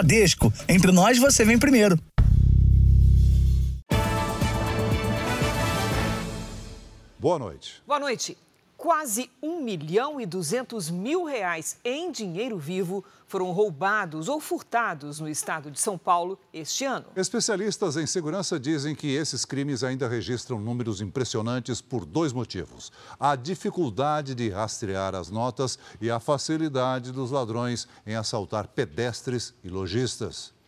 Bradesco. Entre nós, você vem primeiro. Boa noite. Boa noite. Quase 1 milhão e 200 mil reais em dinheiro vivo foram roubados ou furtados no estado de São Paulo este ano. Especialistas em segurança dizem que esses crimes ainda registram números impressionantes por dois motivos: a dificuldade de rastrear as notas e a facilidade dos ladrões em assaltar pedestres e lojistas.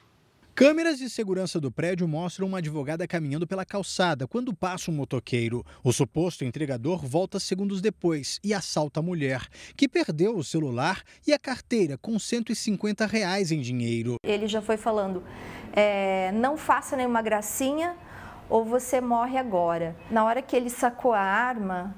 Câmeras de segurança do prédio mostram uma advogada caminhando pela calçada quando passa um motoqueiro. O suposto entregador volta segundos depois e assalta a mulher, que perdeu o celular e a carteira com 150 reais em dinheiro. Ele já foi falando: é, não faça nenhuma gracinha ou você morre agora. Na hora que ele sacou a arma,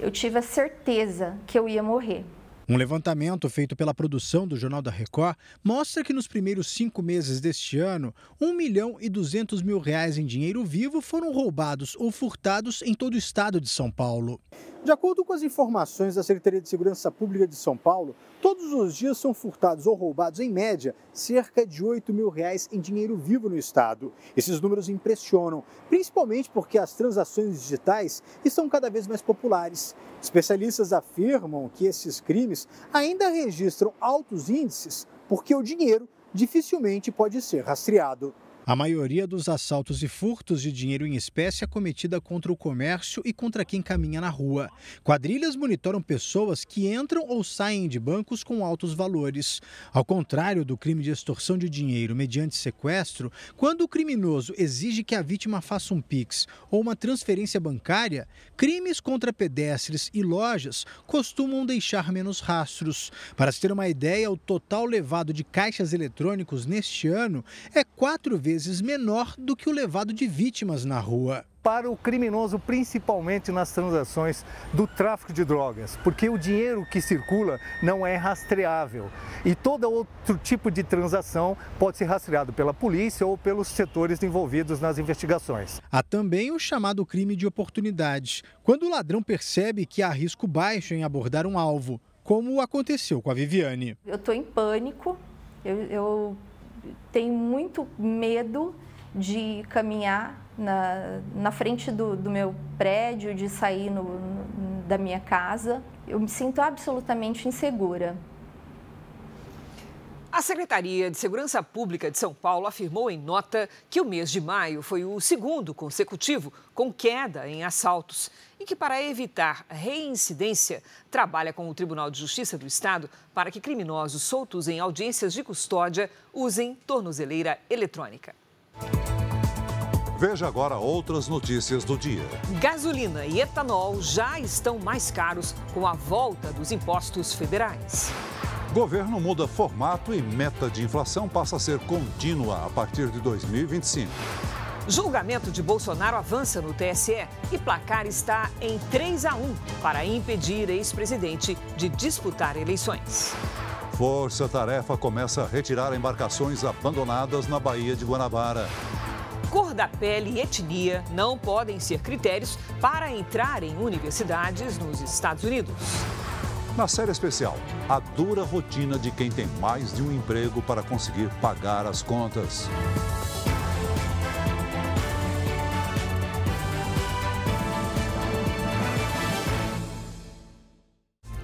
eu tive a certeza que eu ia morrer. Um levantamento feito pela produção do Jornal da Record mostra que nos primeiros cinco meses deste ano, 1 milhão e 200 mil reais em dinheiro vivo foram roubados ou furtados em todo o estado de São Paulo. De acordo com as informações da Secretaria de Segurança Pública de São Paulo, todos os dias são furtados ou roubados, em média, cerca de 8 mil reais em dinheiro vivo no estado. Esses números impressionam, principalmente porque as transações digitais estão cada vez mais populares. Especialistas afirmam que esses crimes ainda registram altos índices porque o dinheiro dificilmente pode ser rastreado. A maioria dos assaltos e furtos de dinheiro em espécie é cometida contra o comércio e contra quem caminha na rua. Quadrilhas monitoram pessoas que entram ou saem de bancos com altos valores. Ao contrário do crime de extorsão de dinheiro mediante sequestro, quando o criminoso exige que a vítima faça um Pix ou uma transferência bancária, crimes contra pedestres e lojas costumam deixar menos rastros. Para se ter uma ideia, o total levado de caixas eletrônicos neste ano é quatro vezes vezes menor do que o levado de vítimas na rua para o criminoso, principalmente nas transações do tráfico de drogas, porque o dinheiro que circula não é rastreável e todo outro tipo de transação pode ser rastreado pela polícia ou pelos setores envolvidos nas investigações. Há também o chamado crime de oportunidade, quando o ladrão percebe que há risco baixo em abordar um alvo, como aconteceu com a Viviane. Eu estou em pânico, eu, eu tenho muito medo de caminhar na, na frente do, do meu prédio, de sair no, no, da minha casa. Eu me sinto absolutamente insegura. A Secretaria de Segurança Pública de São Paulo afirmou em nota que o mês de maio foi o segundo consecutivo com queda em assaltos e que, para evitar reincidência, trabalha com o Tribunal de Justiça do Estado para que criminosos soltos em audiências de custódia usem tornozeleira eletrônica. Veja agora outras notícias do dia. Gasolina e etanol já estão mais caros com a volta dos impostos federais. Governo muda formato e meta de inflação passa a ser contínua a partir de 2025. Julgamento de Bolsonaro avança no TSE e placar está em 3 a 1 para impedir ex-presidente de disputar eleições. Força Tarefa começa a retirar embarcações abandonadas na Baía de Guanabara. Cor da pele e etnia não podem ser critérios para entrar em universidades nos Estados Unidos. Na série especial, a dura rotina de quem tem mais de um emprego para conseguir pagar as contas.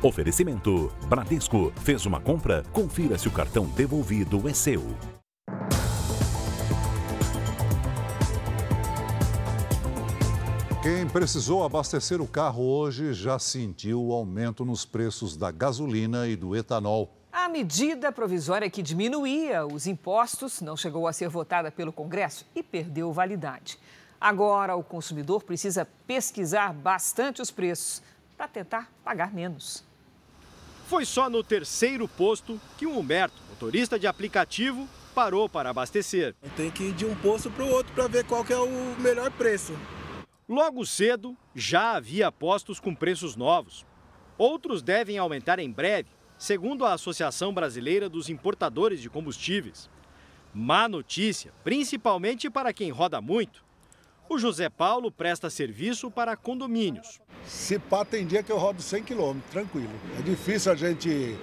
Oferecimento: Bradesco. Fez uma compra? Confira se o cartão devolvido é seu. Quem precisou abastecer o carro hoje já sentiu o aumento nos preços da gasolina e do etanol. A medida provisória que diminuía os impostos não chegou a ser votada pelo Congresso e perdeu validade. Agora, o consumidor precisa pesquisar bastante os preços para tentar pagar menos. Foi só no terceiro posto que o Humberto, motorista de aplicativo, parou para abastecer. Tem que ir de um posto para o outro para ver qual é o melhor preço. Logo cedo, já havia postos com preços novos. Outros devem aumentar em breve, segundo a Associação Brasileira dos Importadores de Combustíveis. Má notícia, principalmente para quem roda muito. O José Paulo presta serviço para condomínios. Se pá, tem dia que eu rodo 100 km, tranquilo. É difícil a gente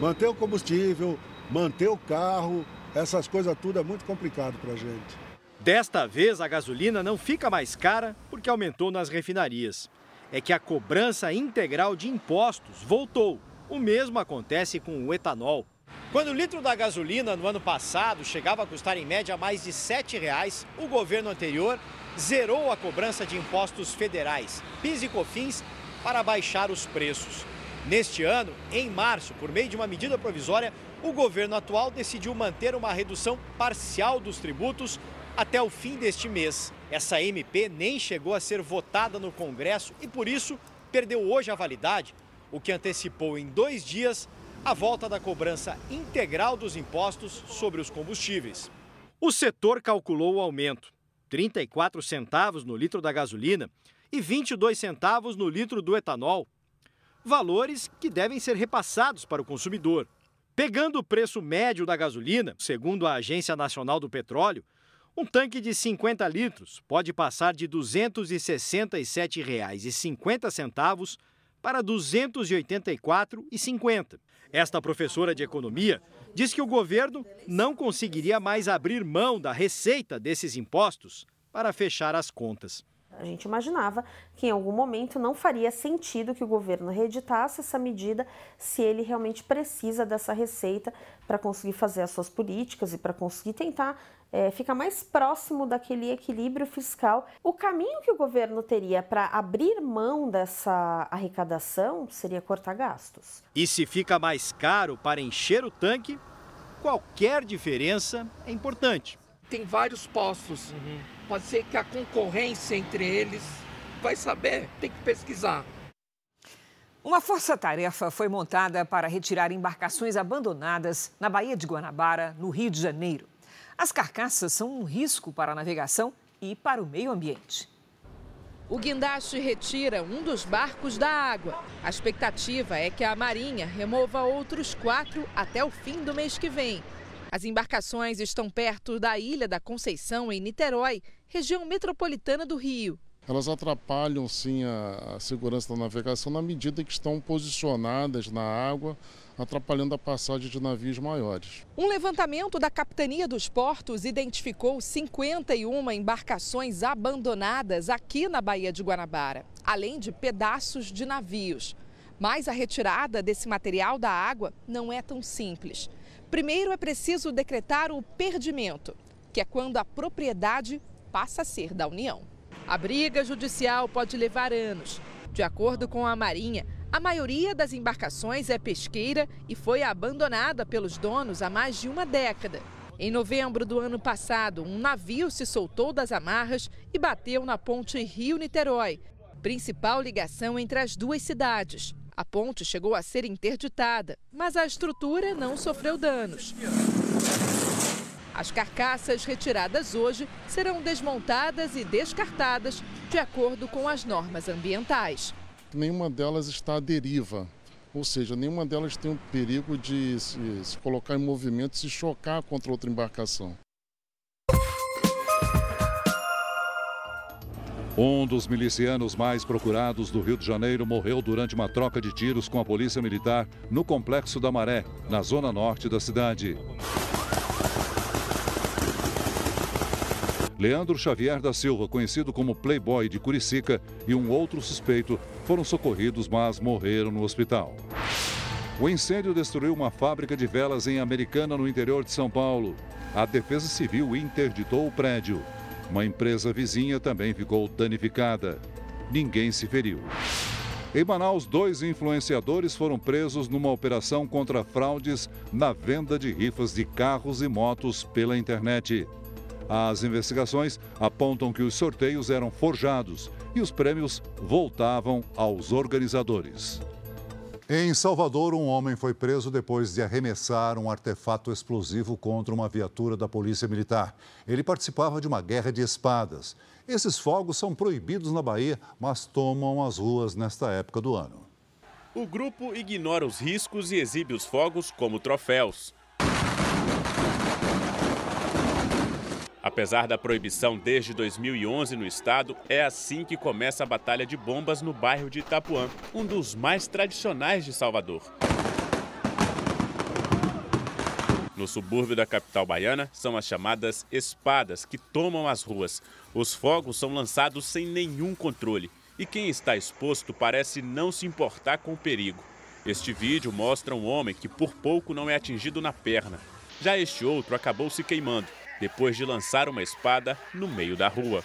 manter o combustível, manter o carro essas coisas tudo é muito complicado para a gente. Desta vez, a gasolina não fica mais cara porque aumentou nas refinarias. É que a cobrança integral de impostos voltou. O mesmo acontece com o etanol. Quando o litro da gasolina no ano passado chegava a custar em média mais de R$ 7,00, o governo anterior zerou a cobrança de impostos federais, PIS e COFINS, para baixar os preços. Neste ano, em março, por meio de uma medida provisória, o governo atual decidiu manter uma redução parcial dos tributos até o fim deste mês. Essa MP nem chegou a ser votada no Congresso e, por isso, perdeu hoje a validade, o que antecipou em dois dias a volta da cobrança integral dos impostos sobre os combustíveis. O setor calculou o aumento: 34 centavos no litro da gasolina e 22 centavos no litro do etanol. Valores que devem ser repassados para o consumidor. Pegando o preço médio da gasolina, segundo a Agência Nacional do Petróleo, um tanque de 50 litros pode passar de R$ 267,50 para R$ 284,50. Esta professora de economia diz que o governo não conseguiria mais abrir mão da receita desses impostos para fechar as contas. A gente imaginava que em algum momento não faria sentido que o governo reeditasse essa medida se ele realmente precisa dessa receita para conseguir fazer as suas políticas e para conseguir tentar é, ficar mais próximo daquele equilíbrio fiscal. O caminho que o governo teria para abrir mão dessa arrecadação seria cortar gastos. E se fica mais caro para encher o tanque, qualquer diferença é importante. Tem vários postos. Uhum Pode ser que a concorrência entre eles vai saber, tem que pesquisar. Uma força-tarefa foi montada para retirar embarcações abandonadas na Baía de Guanabara, no Rio de Janeiro. As carcaças são um risco para a navegação e para o meio ambiente. O guindaste retira um dos barcos da água. A expectativa é que a Marinha remova outros quatro até o fim do mês que vem. As embarcações estão perto da Ilha da Conceição, em Niterói, região metropolitana do Rio. Elas atrapalham sim a, a segurança da navegação na medida que estão posicionadas na água, atrapalhando a passagem de navios maiores. Um levantamento da Capitania dos Portos identificou 51 embarcações abandonadas aqui na Baía de Guanabara, além de pedaços de navios. Mas a retirada desse material da água não é tão simples. Primeiro é preciso decretar o perdimento, que é quando a propriedade passa a ser da União. A briga judicial pode levar anos. De acordo com a Marinha, a maioria das embarcações é pesqueira e foi abandonada pelos donos há mais de uma década. Em novembro do ano passado, um navio se soltou das amarras e bateu na ponte Rio-Niterói, principal ligação entre as duas cidades. A ponte chegou a ser interditada, mas a estrutura não sofreu danos. As carcaças retiradas hoje serão desmontadas e descartadas de acordo com as normas ambientais. Nenhuma delas está à deriva, ou seja, nenhuma delas tem o perigo de se, se colocar em movimento e se chocar contra outra embarcação. Um dos milicianos mais procurados do Rio de Janeiro morreu durante uma troca de tiros com a polícia militar no Complexo da Maré, na zona norte da cidade. Leandro Xavier da Silva, conhecido como Playboy de Curicica, e um outro suspeito foram socorridos, mas morreram no hospital. O incêndio destruiu uma fábrica de velas em Americana, no interior de São Paulo. A Defesa Civil interditou o prédio. Uma empresa vizinha também ficou danificada. Ninguém se feriu. Em Manaus, dois influenciadores foram presos numa operação contra fraudes na venda de rifas de carros e motos pela internet. As investigações apontam que os sorteios eram forjados e os prêmios voltavam aos organizadores. Em Salvador, um homem foi preso depois de arremessar um artefato explosivo contra uma viatura da Polícia Militar. Ele participava de uma guerra de espadas. Esses fogos são proibidos na Bahia, mas tomam as ruas nesta época do ano. O grupo ignora os riscos e exibe os fogos como troféus. Apesar da proibição desde 2011 no estado, é assim que começa a batalha de bombas no bairro de Itapuã, um dos mais tradicionais de Salvador. No subúrbio da capital baiana, são as chamadas espadas que tomam as ruas. Os fogos são lançados sem nenhum controle e quem está exposto parece não se importar com o perigo. Este vídeo mostra um homem que por pouco não é atingido na perna. Já este outro acabou se queimando depois de lançar uma espada no meio da rua.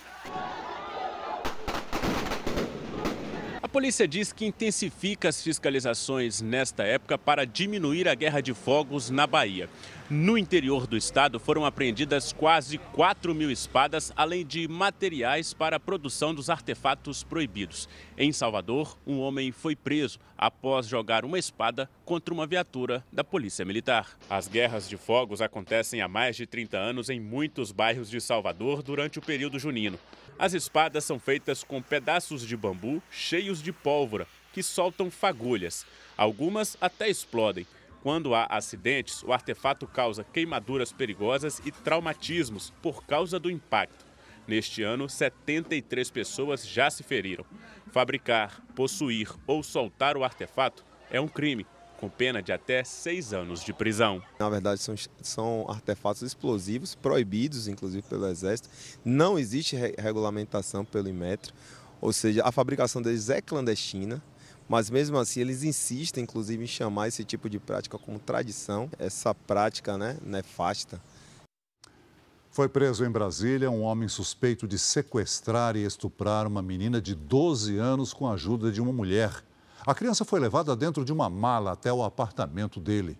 A polícia diz que intensifica as fiscalizações nesta época para diminuir a guerra de fogos na Bahia. No interior do estado foram apreendidas quase 4 mil espadas, além de materiais para a produção dos artefatos proibidos. Em Salvador, um homem foi preso após jogar uma espada contra uma viatura da Polícia Militar. As guerras de fogos acontecem há mais de 30 anos em muitos bairros de Salvador durante o período junino. As espadas são feitas com pedaços de bambu cheios de pólvora, que soltam fagulhas. Algumas até explodem. Quando há acidentes, o artefato causa queimaduras perigosas e traumatismos por causa do impacto. Neste ano, 73 pessoas já se feriram. Fabricar, possuir ou soltar o artefato é um crime, com pena de até seis anos de prisão. Na verdade, são, são artefatos explosivos, proibidos inclusive pelo Exército. Não existe re regulamentação pelo Inmetro, ou seja, a fabricação deles é clandestina. Mas mesmo assim eles insistem, inclusive, em chamar esse tipo de prática como tradição, essa prática né, nefasta. Foi preso em Brasília um homem suspeito de sequestrar e estuprar uma menina de 12 anos com a ajuda de uma mulher. A criança foi levada dentro de uma mala até o apartamento dele.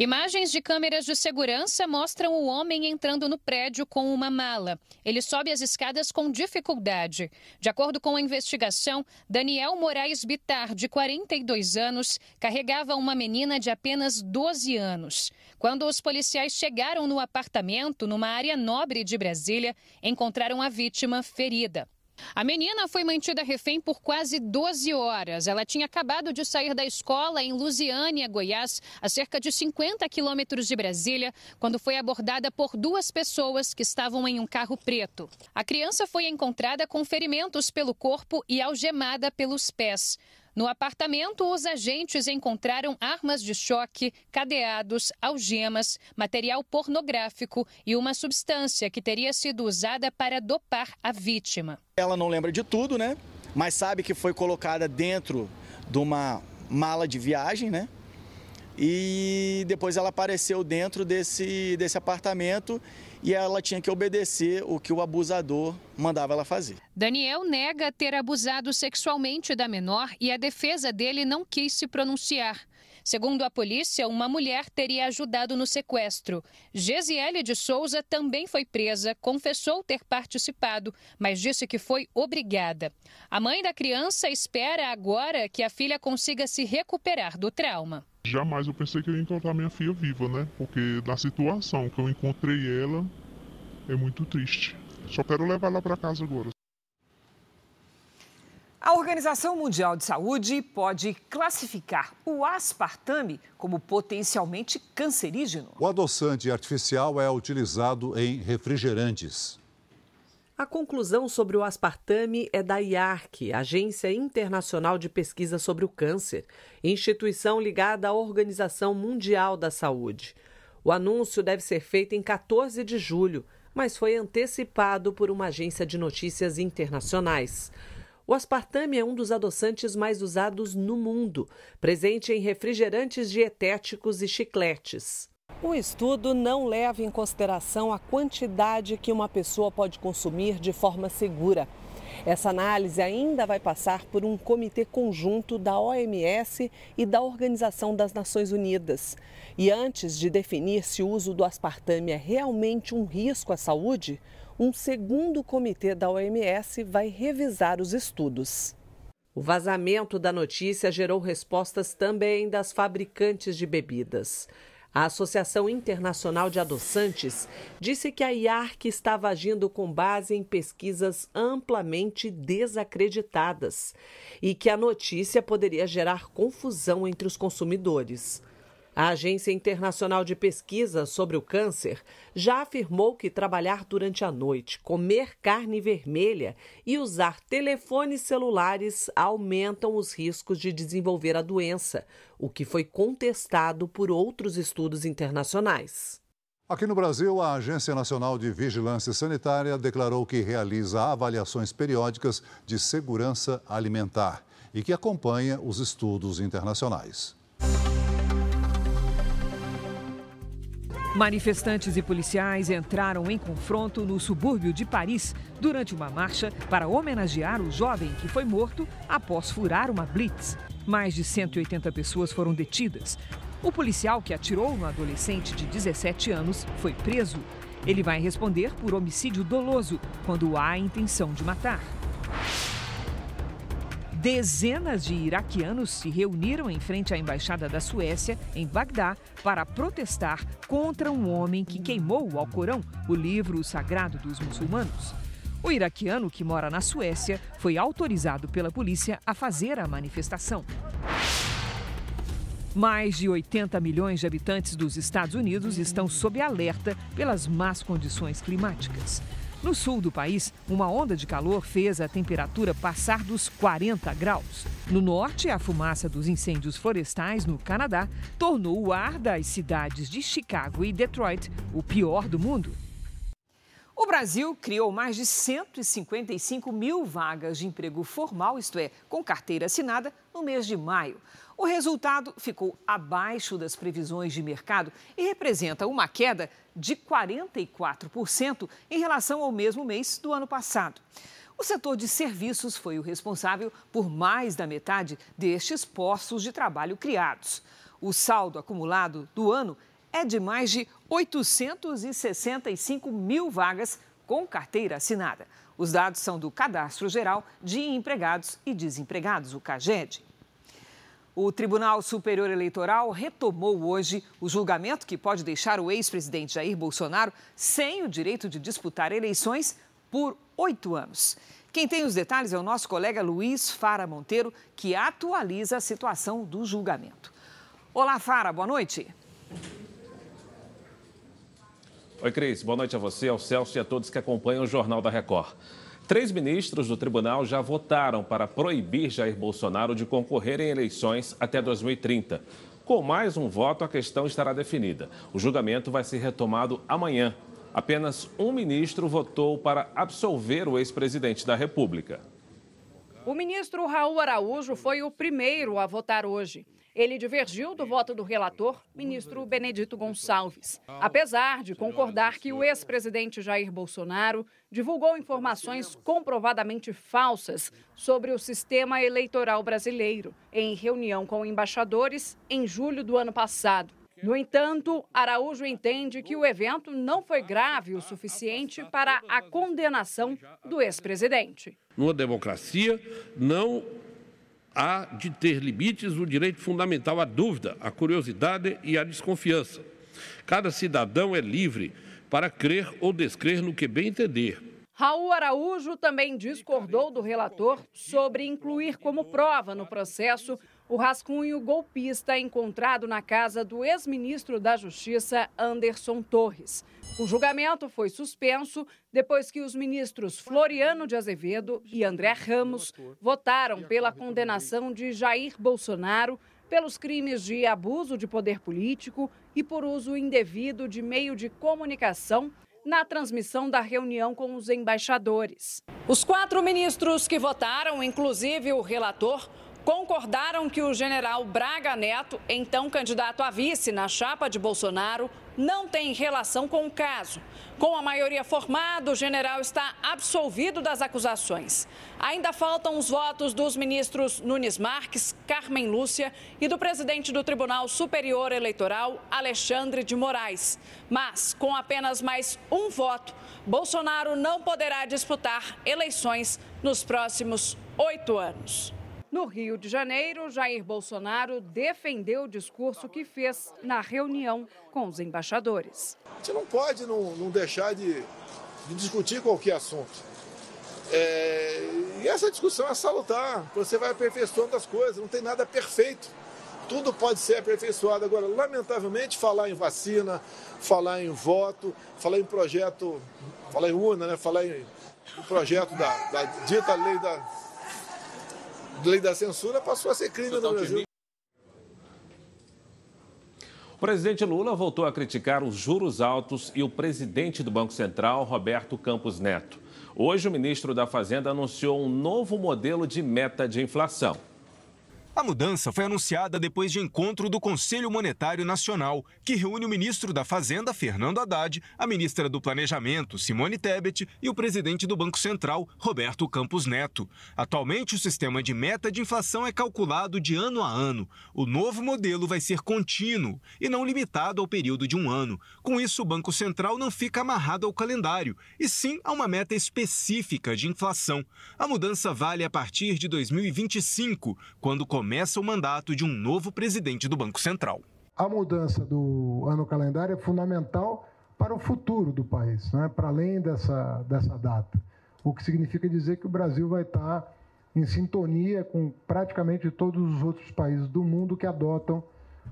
Imagens de câmeras de segurança mostram o homem entrando no prédio com uma mala. Ele sobe as escadas com dificuldade. De acordo com a investigação, Daniel Moraes Bitar, de 42 anos, carregava uma menina de apenas 12 anos. Quando os policiais chegaram no apartamento, numa área nobre de Brasília, encontraram a vítima ferida. A menina foi mantida refém por quase 12 horas. Ela tinha acabado de sair da escola em Lusiânia, Goiás, a cerca de 50 quilômetros de Brasília, quando foi abordada por duas pessoas que estavam em um carro preto. A criança foi encontrada com ferimentos pelo corpo e algemada pelos pés. No apartamento, os agentes encontraram armas de choque, cadeados, algemas, material pornográfico e uma substância que teria sido usada para dopar a vítima. Ela não lembra de tudo, né? Mas sabe que foi colocada dentro de uma mala de viagem, né? E depois ela apareceu dentro desse, desse apartamento e ela tinha que obedecer o que o abusador mandava ela fazer. Daniel nega ter abusado sexualmente da menor e a defesa dele não quis se pronunciar. Segundo a polícia, uma mulher teria ajudado no sequestro. Gesiele de Souza também foi presa, confessou ter participado, mas disse que foi obrigada. A mãe da criança espera agora que a filha consiga se recuperar do trauma. Jamais eu pensei que eu ia encontrar minha filha viva, né? Porque na situação que eu encontrei ela, é muito triste. Só quero levar ela para casa agora. A Organização Mundial de Saúde pode classificar o aspartame como potencialmente cancerígeno. O adoçante artificial é utilizado em refrigerantes. A conclusão sobre o aspartame é da IARC, Agência Internacional de Pesquisa sobre o Câncer, instituição ligada à Organização Mundial da Saúde. O anúncio deve ser feito em 14 de julho, mas foi antecipado por uma agência de notícias internacionais. O aspartame é um dos adoçantes mais usados no mundo, presente em refrigerantes dietéticos e chicletes. O estudo não leva em consideração a quantidade que uma pessoa pode consumir de forma segura. Essa análise ainda vai passar por um comitê conjunto da OMS e da Organização das Nações Unidas. E antes de definir se o uso do aspartame é realmente um risco à saúde, um segundo comitê da OMS vai revisar os estudos. O vazamento da notícia gerou respostas também das fabricantes de bebidas. A Associação Internacional de Adoçantes disse que a IARC estava agindo com base em pesquisas amplamente desacreditadas e que a notícia poderia gerar confusão entre os consumidores. A Agência Internacional de Pesquisa sobre o Câncer já afirmou que trabalhar durante a noite, comer carne vermelha e usar telefones celulares aumentam os riscos de desenvolver a doença, o que foi contestado por outros estudos internacionais. Aqui no Brasil, a Agência Nacional de Vigilância Sanitária declarou que realiza avaliações periódicas de segurança alimentar e que acompanha os estudos internacionais. Manifestantes e policiais entraram em confronto no subúrbio de Paris durante uma marcha para homenagear o jovem que foi morto após furar uma blitz. Mais de 180 pessoas foram detidas. O policial que atirou no adolescente de 17 anos foi preso. Ele vai responder por homicídio doloso quando há intenção de matar. Dezenas de iraquianos se reuniram em frente à embaixada da Suécia, em Bagdá, para protestar contra um homem que queimou o Alcorão, o livro sagrado dos muçulmanos. O iraquiano que mora na Suécia foi autorizado pela polícia a fazer a manifestação. Mais de 80 milhões de habitantes dos Estados Unidos estão sob alerta pelas más condições climáticas. No sul do país, uma onda de calor fez a temperatura passar dos 40 graus. No norte, a fumaça dos incêndios florestais no Canadá tornou o ar das cidades de Chicago e Detroit o pior do mundo. O Brasil criou mais de 155 mil vagas de emprego formal, isto é, com carteira assinada, no mês de maio. O resultado ficou abaixo das previsões de mercado e representa uma queda de 44% em relação ao mesmo mês do ano passado. O setor de serviços foi o responsável por mais da metade destes postos de trabalho criados. O saldo acumulado do ano é de mais de 865 mil vagas com carteira assinada. Os dados são do Cadastro Geral de Empregados e Desempregados, o CAGED. O Tribunal Superior Eleitoral retomou hoje o julgamento que pode deixar o ex-presidente Jair Bolsonaro sem o direito de disputar eleições por oito anos. Quem tem os detalhes é o nosso colega Luiz Fara Monteiro, que atualiza a situação do julgamento. Olá, Fara, boa noite. Oi, Cris. Boa noite a você, ao Celso e a todos que acompanham o Jornal da Record. Três ministros do tribunal já votaram para proibir Jair Bolsonaro de concorrer em eleições até 2030. Com mais um voto, a questão estará definida. O julgamento vai ser retomado amanhã. Apenas um ministro votou para absolver o ex-presidente da República. O ministro Raul Araújo foi o primeiro a votar hoje. Ele divergiu do voto do relator, ministro Benedito Gonçalves, apesar de concordar que o ex-presidente Jair Bolsonaro divulgou informações comprovadamente falsas sobre o sistema eleitoral brasileiro em reunião com embaixadores em julho do ano passado. No entanto, Araújo entende que o evento não foi grave o suficiente para a condenação do ex-presidente. Numa democracia, não há de ter limites o direito fundamental à dúvida, à curiosidade e à desconfiança. Cada cidadão é livre para crer ou descrer no que bem entender. Raul Araújo também discordou do relator sobre incluir como prova no processo o rascunho golpista encontrado na casa do ex-ministro da Justiça, Anderson Torres. O julgamento foi suspenso depois que os ministros Floriano de Azevedo e André Ramos votaram pela condenação de Jair Bolsonaro pelos crimes de abuso de poder político e por uso indevido de meio de comunicação na transmissão da reunião com os embaixadores. Os quatro ministros que votaram, inclusive o relator, concordaram que o general Braga Neto, então candidato a vice na chapa de Bolsonaro, não tem relação com o caso. Com a maioria formada, o general está absolvido das acusações. Ainda faltam os votos dos ministros Nunes Marques, Carmen Lúcia e do presidente do Tribunal Superior Eleitoral, Alexandre de Moraes. Mas, com apenas mais um voto, Bolsonaro não poderá disputar eleições nos próximos oito anos. No Rio de Janeiro, Jair Bolsonaro defendeu o discurso que fez na reunião com os embaixadores. A gente não pode não, não deixar de, de, discutir qualquer assunto. É, e essa discussão é salutar, você vai aperfeiçoando as coisas, não tem nada perfeito. tudo pode ser aperfeiçoado. Agora, lamentavelmente, falar em vacina, falar em voto, falar em projeto, falar em urna, né? falar em o projeto da, da dita lei da, lei da censura passou a ser crime no Brasil. O presidente Lula voltou a criticar os juros altos e o presidente do Banco Central, Roberto Campos Neto. Hoje, o ministro da Fazenda anunciou um novo modelo de meta de inflação. A mudança foi anunciada depois de encontro do Conselho Monetário Nacional, que reúne o ministro da Fazenda, Fernando Haddad, a ministra do Planejamento, Simone Tebet, e o presidente do Banco Central, Roberto Campos Neto. Atualmente, o sistema de meta de inflação é calculado de ano a ano. O novo modelo vai ser contínuo e não limitado ao período de um ano. Com isso, o Banco Central não fica amarrado ao calendário, e sim a uma meta específica de inflação. A mudança vale a partir de 2025, quando começa começa o mandato de um novo presidente do Banco Central. A mudança do ano calendário é fundamental para o futuro do país, né? para além dessa, dessa data. O que significa dizer que o Brasil vai estar em sintonia com praticamente todos os outros países do mundo que adotam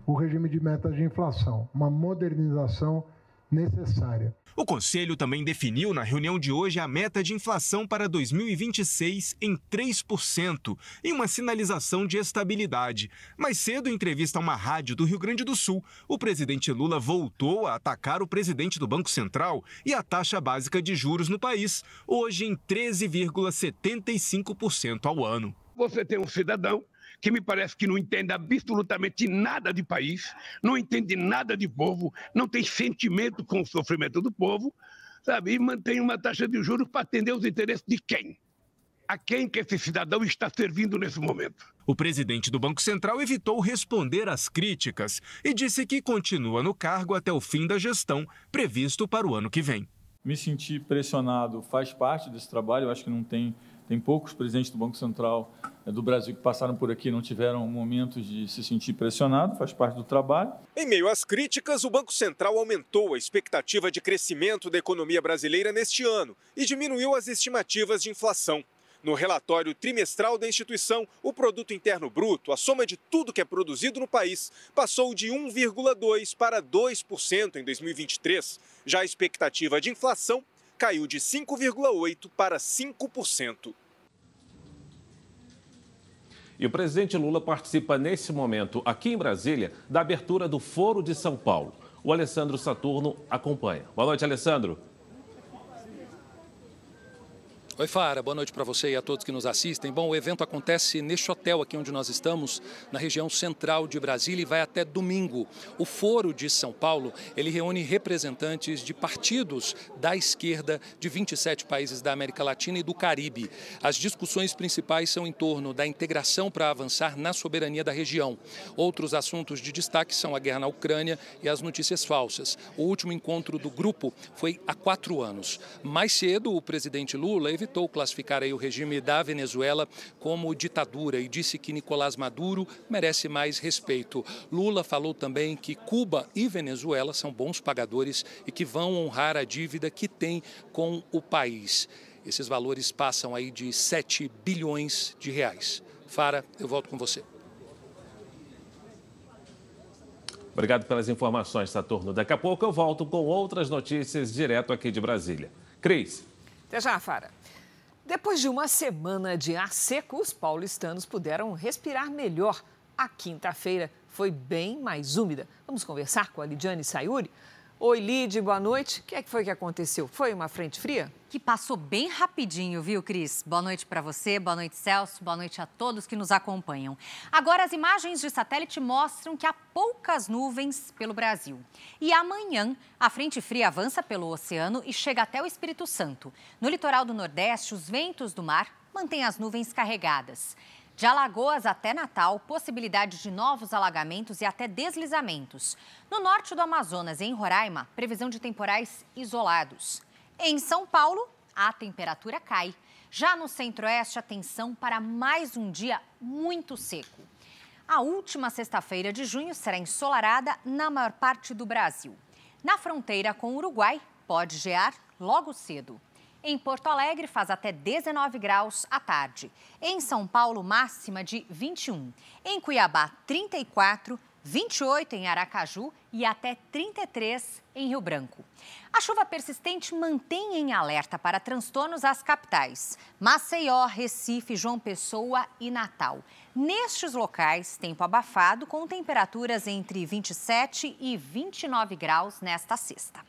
o regime de metas de inflação, uma modernização necessária. O Conselho também definiu na reunião de hoje a meta de inflação para 2026 em 3%, em uma sinalização de estabilidade. Mais cedo, em entrevista a uma rádio do Rio Grande do Sul, o presidente Lula voltou a atacar o presidente do Banco Central e a taxa básica de juros no país, hoje em 13,75% ao ano. Você tem um cidadão que me parece que não entende absolutamente nada de país, não entende nada de povo, não tem sentimento com o sofrimento do povo, sabe? E mantém uma taxa de juros para atender os interesses de quem? A quem que esse cidadão está servindo nesse momento? O presidente do Banco Central evitou responder às críticas e disse que continua no cargo até o fim da gestão, previsto para o ano que vem. Me sentir pressionado faz parte desse trabalho, eu acho que não tem tem poucos presidentes do Banco Central eh, do Brasil que passaram por aqui não tiveram momentos de se sentir pressionado, faz parte do trabalho. Em meio às críticas, o Banco Central aumentou a expectativa de crescimento da economia brasileira neste ano e diminuiu as estimativas de inflação. No relatório trimestral da instituição, o produto interno bruto, a soma de tudo que é produzido no país, passou de 1,2 para 2% em 2023. Já a expectativa de inflação caiu de 5,8% para 5%. E o presidente Lula participa nesse momento, aqui em Brasília, da abertura do Foro de São Paulo. O Alessandro Saturno acompanha. Boa noite, Alessandro. Oi, Fara, boa noite para você e a todos que nos assistem. Bom, o evento acontece neste hotel aqui onde nós estamos, na região central de Brasília e vai até domingo. O Foro de São Paulo, ele reúne representantes de partidos da esquerda de 27 países da América Latina e do Caribe. As discussões principais são em torno da integração para avançar na soberania da região. Outros assuntos de destaque são a guerra na Ucrânia e as notícias falsas. O último encontro do grupo foi há quatro anos. Mais cedo, o presidente Lula evitou classificar aí o regime da Venezuela como ditadura e disse que Nicolás Maduro merece mais respeito. Lula falou também que Cuba e Venezuela são bons pagadores e que vão honrar a dívida que tem com o país. Esses valores passam aí de 7 bilhões de reais. Fara, eu volto com você. Obrigado pelas informações, Saturno. Daqui a pouco eu volto com outras notícias direto aqui de Brasília. Cris. Até já, Fara. Depois de uma semana de ar seco, os paulistanos puderam respirar melhor. A quinta-feira foi bem mais úmida. Vamos conversar com a Lidiane Sayuri? Oi, Lid, boa noite. O que, é que foi que aconteceu? Foi uma frente fria? Que passou bem rapidinho, viu, Cris? Boa noite para você, boa noite, Celso, boa noite a todos que nos acompanham. Agora, as imagens de satélite mostram que há poucas nuvens pelo Brasil. E amanhã, a frente fria avança pelo oceano e chega até o Espírito Santo. No litoral do Nordeste, os ventos do mar mantêm as nuvens carregadas. De Alagoas até Natal, possibilidade de novos alagamentos e até deslizamentos. No norte do Amazonas e em Roraima, previsão de temporais isolados. Em São Paulo, a temperatura cai. Já no centro-oeste, atenção para mais um dia muito seco. A última sexta-feira de junho será ensolarada na maior parte do Brasil. Na fronteira com o Uruguai, pode gear logo cedo. Em Porto Alegre, faz até 19 graus à tarde. Em São Paulo, máxima de 21. Em Cuiabá, 34. 28 em Aracaju e até 33 em Rio Branco. A chuva persistente mantém em alerta para transtornos as capitais: Maceió, Recife, João Pessoa e Natal. Nestes locais, tempo abafado com temperaturas entre 27 e 29 graus nesta sexta.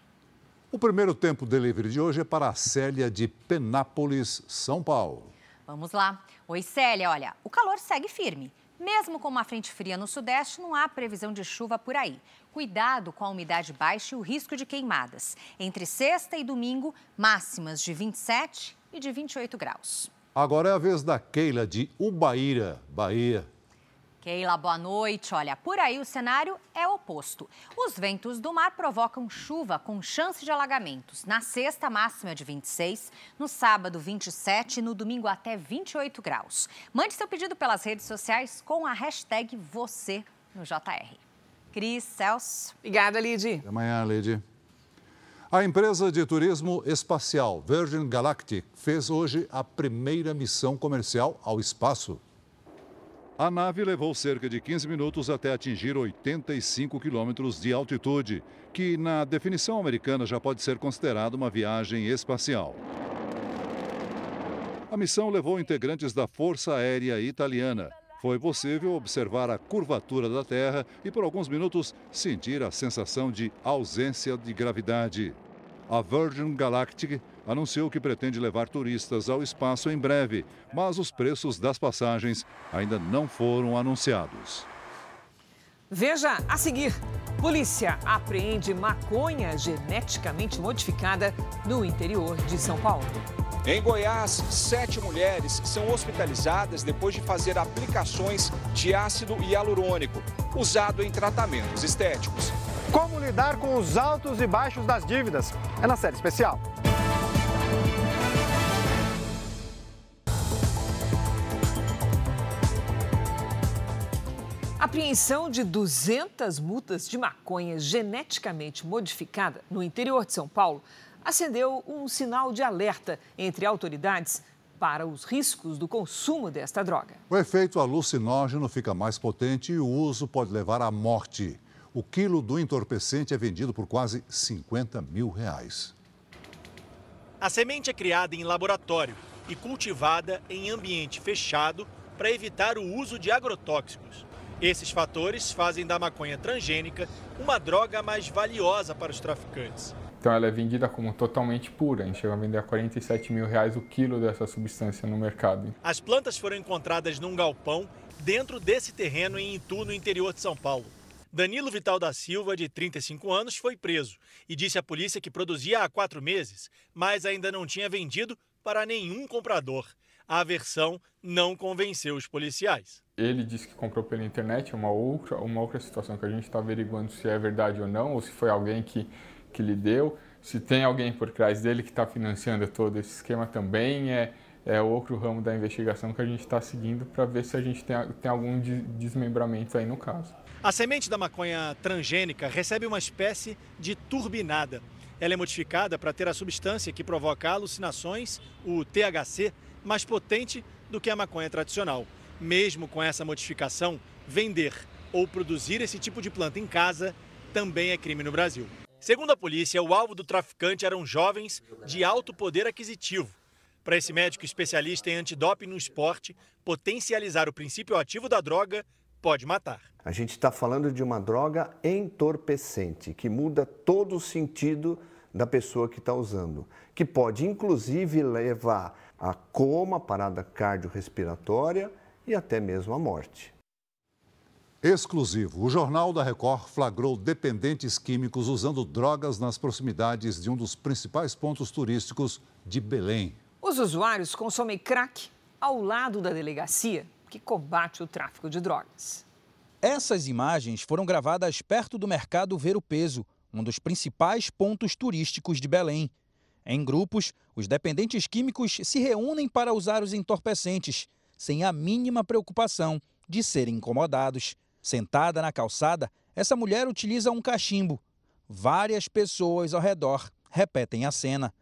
O primeiro tempo delivery de hoje é para a Célia de Penápolis, São Paulo. Vamos lá. Oi, Célia. Olha, o calor segue firme. Mesmo com uma frente fria no sudeste, não há previsão de chuva por aí. Cuidado com a umidade baixa e o risco de queimadas. Entre sexta e domingo, máximas de 27 e de 28 graus. Agora é a vez da Keila de Ubaíra, Bahia. Keila, boa noite. Olha, por aí o cenário é oposto. Os ventos do mar provocam chuva com chance de alagamentos. Na sexta, máxima de 26, no sábado, 27 e no domingo até 28 graus. Mande seu pedido pelas redes sociais com a hashtag você no JR. Cris, Celso. Obrigada, Lid. Até amanhã, Lid. A empresa de turismo espacial Virgin Galactic fez hoje a primeira missão comercial ao espaço. A nave levou cerca de 15 minutos até atingir 85 quilômetros de altitude, que na definição americana já pode ser considerada uma viagem espacial. A missão levou integrantes da Força Aérea Italiana. Foi possível observar a curvatura da Terra e, por alguns minutos, sentir a sensação de ausência de gravidade. A Virgin Galactic anunciou que pretende levar turistas ao espaço em breve, mas os preços das passagens ainda não foram anunciados. Veja a seguir: polícia apreende maconha geneticamente modificada no interior de São Paulo. Em Goiás, sete mulheres são hospitalizadas depois de fazer aplicações de ácido hialurônico, usado em tratamentos estéticos. Como lidar com os altos e baixos das dívidas? É na série especial. Apreensão de 200 multas de maconha geneticamente modificada no interior de São Paulo acendeu um sinal de alerta entre autoridades para os riscos do consumo desta droga. O efeito alucinógeno fica mais potente e o uso pode levar à morte. O quilo do entorpecente é vendido por quase 50 mil reais. A semente é criada em laboratório e cultivada em ambiente fechado para evitar o uso de agrotóxicos. Esses fatores fazem da maconha transgênica uma droga mais valiosa para os traficantes. Então ela é vendida como totalmente pura. A gente chega a vender a 47 mil reais o quilo dessa substância no mercado. As plantas foram encontradas num galpão dentro desse terreno em Itu, no interior de São Paulo. Danilo Vital da Silva, de 35 anos, foi preso e disse à polícia que produzia há quatro meses, mas ainda não tinha vendido para nenhum comprador. A versão não convenceu os policiais. Ele disse que comprou pela internet, é uma outra, uma outra situação que a gente está averiguando se é verdade ou não, ou se foi alguém que, que lhe deu, se tem alguém por trás dele que está financiando todo esse esquema também, é, é outro ramo da investigação que a gente está seguindo para ver se a gente tem, tem algum desmembramento aí no caso. A semente da maconha transgênica recebe uma espécie de turbinada. Ela é modificada para ter a substância que provoca alucinações, o THC, mais potente do que a maconha tradicional. Mesmo com essa modificação, vender ou produzir esse tipo de planta em casa também é crime no Brasil. Segundo a polícia, o alvo do traficante eram jovens de alto poder aquisitivo. Para esse médico especialista em antidoping no esporte, potencializar o princípio ativo da droga pode matar. A gente está falando de uma droga entorpecente, que muda todo o sentido da pessoa que está usando, que pode inclusive levar a coma, parada cardiorrespiratória e até mesmo a morte. Exclusivo. O Jornal da Record flagrou dependentes químicos usando drogas nas proximidades de um dos principais pontos turísticos de Belém. Os usuários consomem crack ao lado da delegacia que combate o tráfico de drogas. Essas imagens foram gravadas perto do mercado Ver o Peso, um dos principais pontos turísticos de Belém. Em grupos, os dependentes químicos se reúnem para usar os entorpecentes, sem a mínima preocupação de serem incomodados. Sentada na calçada, essa mulher utiliza um cachimbo. Várias pessoas ao redor repetem a cena.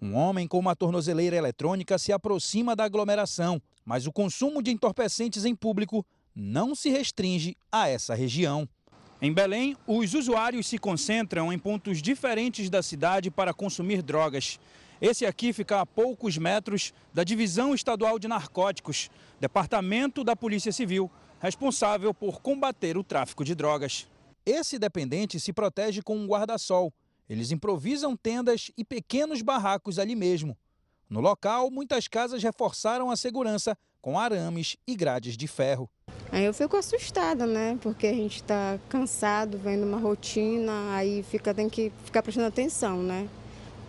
Um homem com uma tornozeleira eletrônica se aproxima da aglomeração, mas o consumo de entorpecentes em público não se restringe a essa região. Em Belém, os usuários se concentram em pontos diferentes da cidade para consumir drogas. Esse aqui fica a poucos metros da Divisão Estadual de Narcóticos, departamento da Polícia Civil, responsável por combater o tráfico de drogas. Esse dependente se protege com um guarda-sol. Eles improvisam tendas e pequenos barracos ali mesmo. No local, muitas casas reforçaram a segurança com arames e grades de ferro. Aí eu fico assustada, né? Porque a gente está cansado, vendo uma rotina, aí fica, tem que ficar prestando atenção, né?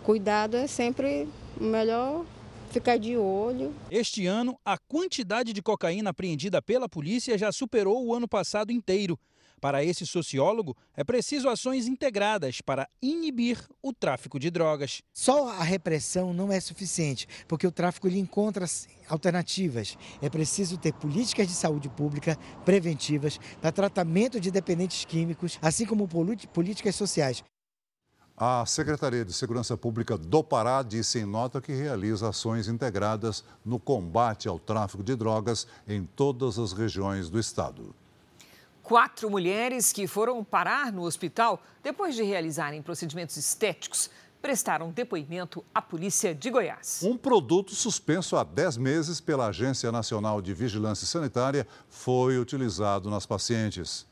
Cuidado é sempre o melhor ficar de olho. Este ano, a quantidade de cocaína apreendida pela polícia já superou o ano passado inteiro. Para esse sociólogo, é preciso ações integradas para inibir o tráfico de drogas. Só a repressão não é suficiente, porque o tráfico ele encontra alternativas. É preciso ter políticas de saúde pública preventivas para tratamento de dependentes químicos, assim como políticas sociais. A Secretaria de Segurança Pública do Pará disse em nota que realiza ações integradas no combate ao tráfico de drogas em todas as regiões do estado. Quatro mulheres que foram parar no hospital depois de realizarem procedimentos estéticos prestaram depoimento à polícia de Goiás. Um produto suspenso há 10 meses pela Agência Nacional de Vigilância Sanitária foi utilizado nas pacientes.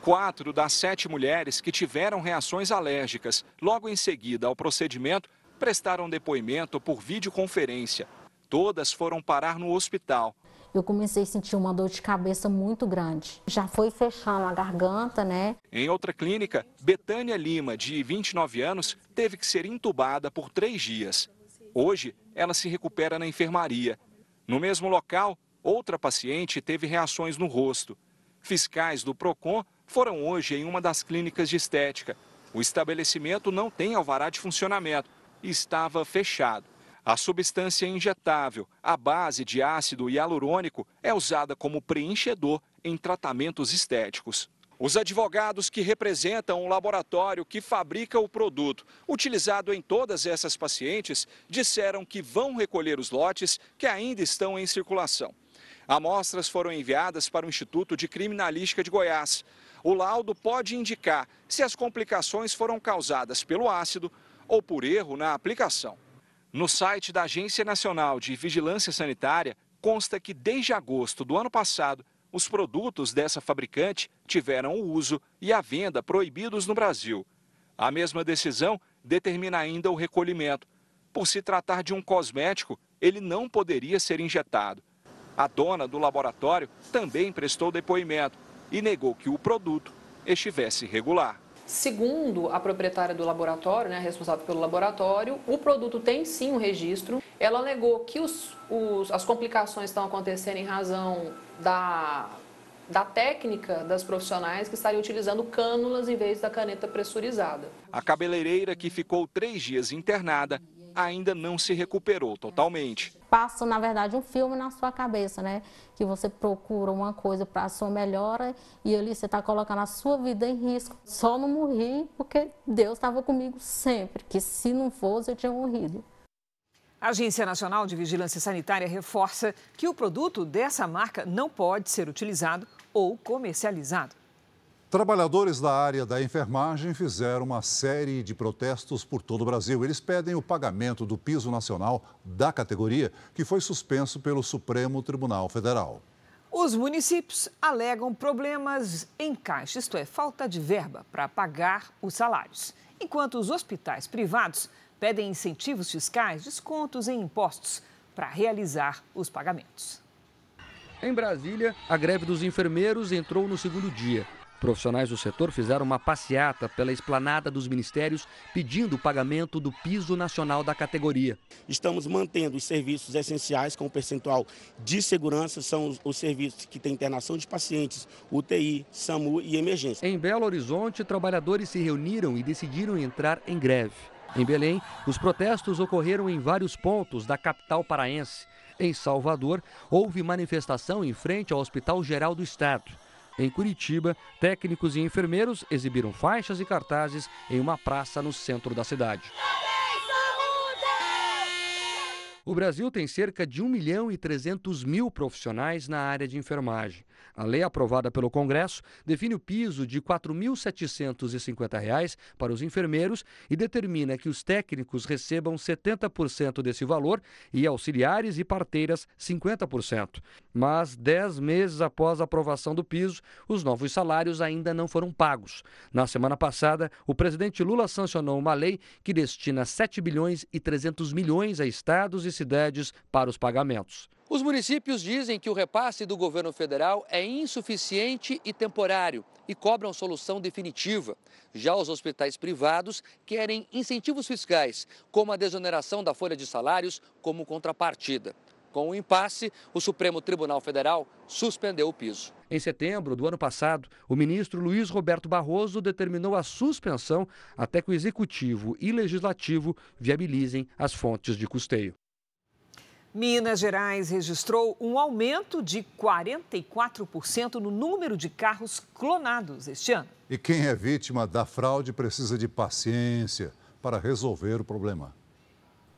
Quatro das sete mulheres que tiveram reações alérgicas logo em seguida ao procedimento prestaram depoimento por videoconferência. Todas foram parar no hospital eu comecei a sentir uma dor de cabeça muito grande. Já foi fechando a garganta, né? Em outra clínica, Betânia Lima, de 29 anos, teve que ser entubada por três dias. Hoje, ela se recupera na enfermaria. No mesmo local, outra paciente teve reações no rosto. Fiscais do PROCON foram hoje em uma das clínicas de estética. O estabelecimento não tem alvará de funcionamento e estava fechado. A substância injetável, à base de ácido hialurônico, é usada como preenchedor em tratamentos estéticos. Os advogados que representam o laboratório que fabrica o produto, utilizado em todas essas pacientes, disseram que vão recolher os lotes que ainda estão em circulação. Amostras foram enviadas para o Instituto de Criminalística de Goiás. O laudo pode indicar se as complicações foram causadas pelo ácido ou por erro na aplicação. No site da Agência Nacional de Vigilância Sanitária, consta que desde agosto do ano passado, os produtos dessa fabricante tiveram o uso e a venda proibidos no Brasil. A mesma decisão determina ainda o recolhimento. Por se tratar de um cosmético, ele não poderia ser injetado. A dona do laboratório também prestou depoimento e negou que o produto estivesse regular. Segundo a proprietária do laboratório, né, responsável pelo laboratório, o produto tem sim um registro. Ela negou que os, os, as complicações estão acontecendo em razão da, da técnica das profissionais que estariam utilizando cânulas em vez da caneta pressurizada. A cabeleireira, que ficou três dias internada, ainda não se recuperou totalmente. Passa, na verdade, um filme na sua cabeça, né? Que você procura uma coisa para a sua melhora e ali você está colocando a sua vida em risco. Só não morri porque Deus estava comigo sempre, que se não fosse eu tinha morrido. A Agência Nacional de Vigilância Sanitária reforça que o produto dessa marca não pode ser utilizado ou comercializado. Trabalhadores da área da enfermagem fizeram uma série de protestos por todo o Brasil. Eles pedem o pagamento do piso nacional da categoria, que foi suspenso pelo Supremo Tribunal Federal. Os municípios alegam problemas em caixa, isto é, falta de verba para pagar os salários, enquanto os hospitais privados pedem incentivos fiscais, descontos em impostos para realizar os pagamentos. Em Brasília, a greve dos enfermeiros entrou no segundo dia. Profissionais do setor fizeram uma passeata pela esplanada dos ministérios pedindo o pagamento do piso nacional da categoria. Estamos mantendo os serviços essenciais com o percentual de segurança, são os, os serviços que têm internação de pacientes, UTI, SAMU e emergência. Em Belo Horizonte, trabalhadores se reuniram e decidiram entrar em greve. Em Belém, os protestos ocorreram em vários pontos da capital paraense. Em Salvador, houve manifestação em frente ao Hospital Geral do Estado. Em Curitiba, técnicos e enfermeiros exibiram faixas e cartazes em uma praça no centro da cidade. O Brasil tem cerca de 1 milhão e 300 mil profissionais na área de enfermagem. A lei aprovada pelo Congresso define o piso de R$ 4.750 para os enfermeiros e determina que os técnicos recebam 70% desse valor e auxiliares e parteiras 50%. Mas, dez meses após a aprovação do piso, os novos salários ainda não foram pagos. Na semana passada, o presidente Lula sancionou uma lei que destina 7 bilhões e 300 milhões a estados e cidades para os pagamentos. Os municípios dizem que o repasse do governo federal é insuficiente e temporário e cobram solução definitiva. Já os hospitais privados querem incentivos fiscais, como a desoneração da folha de salários como contrapartida. Com o impasse, o Supremo Tribunal Federal suspendeu o piso. Em setembro do ano passado, o ministro Luiz Roberto Barroso determinou a suspensão até que o Executivo e Legislativo viabilizem as fontes de custeio. Minas Gerais registrou um aumento de 44% no número de carros clonados este ano. E quem é vítima da fraude precisa de paciência para resolver o problema.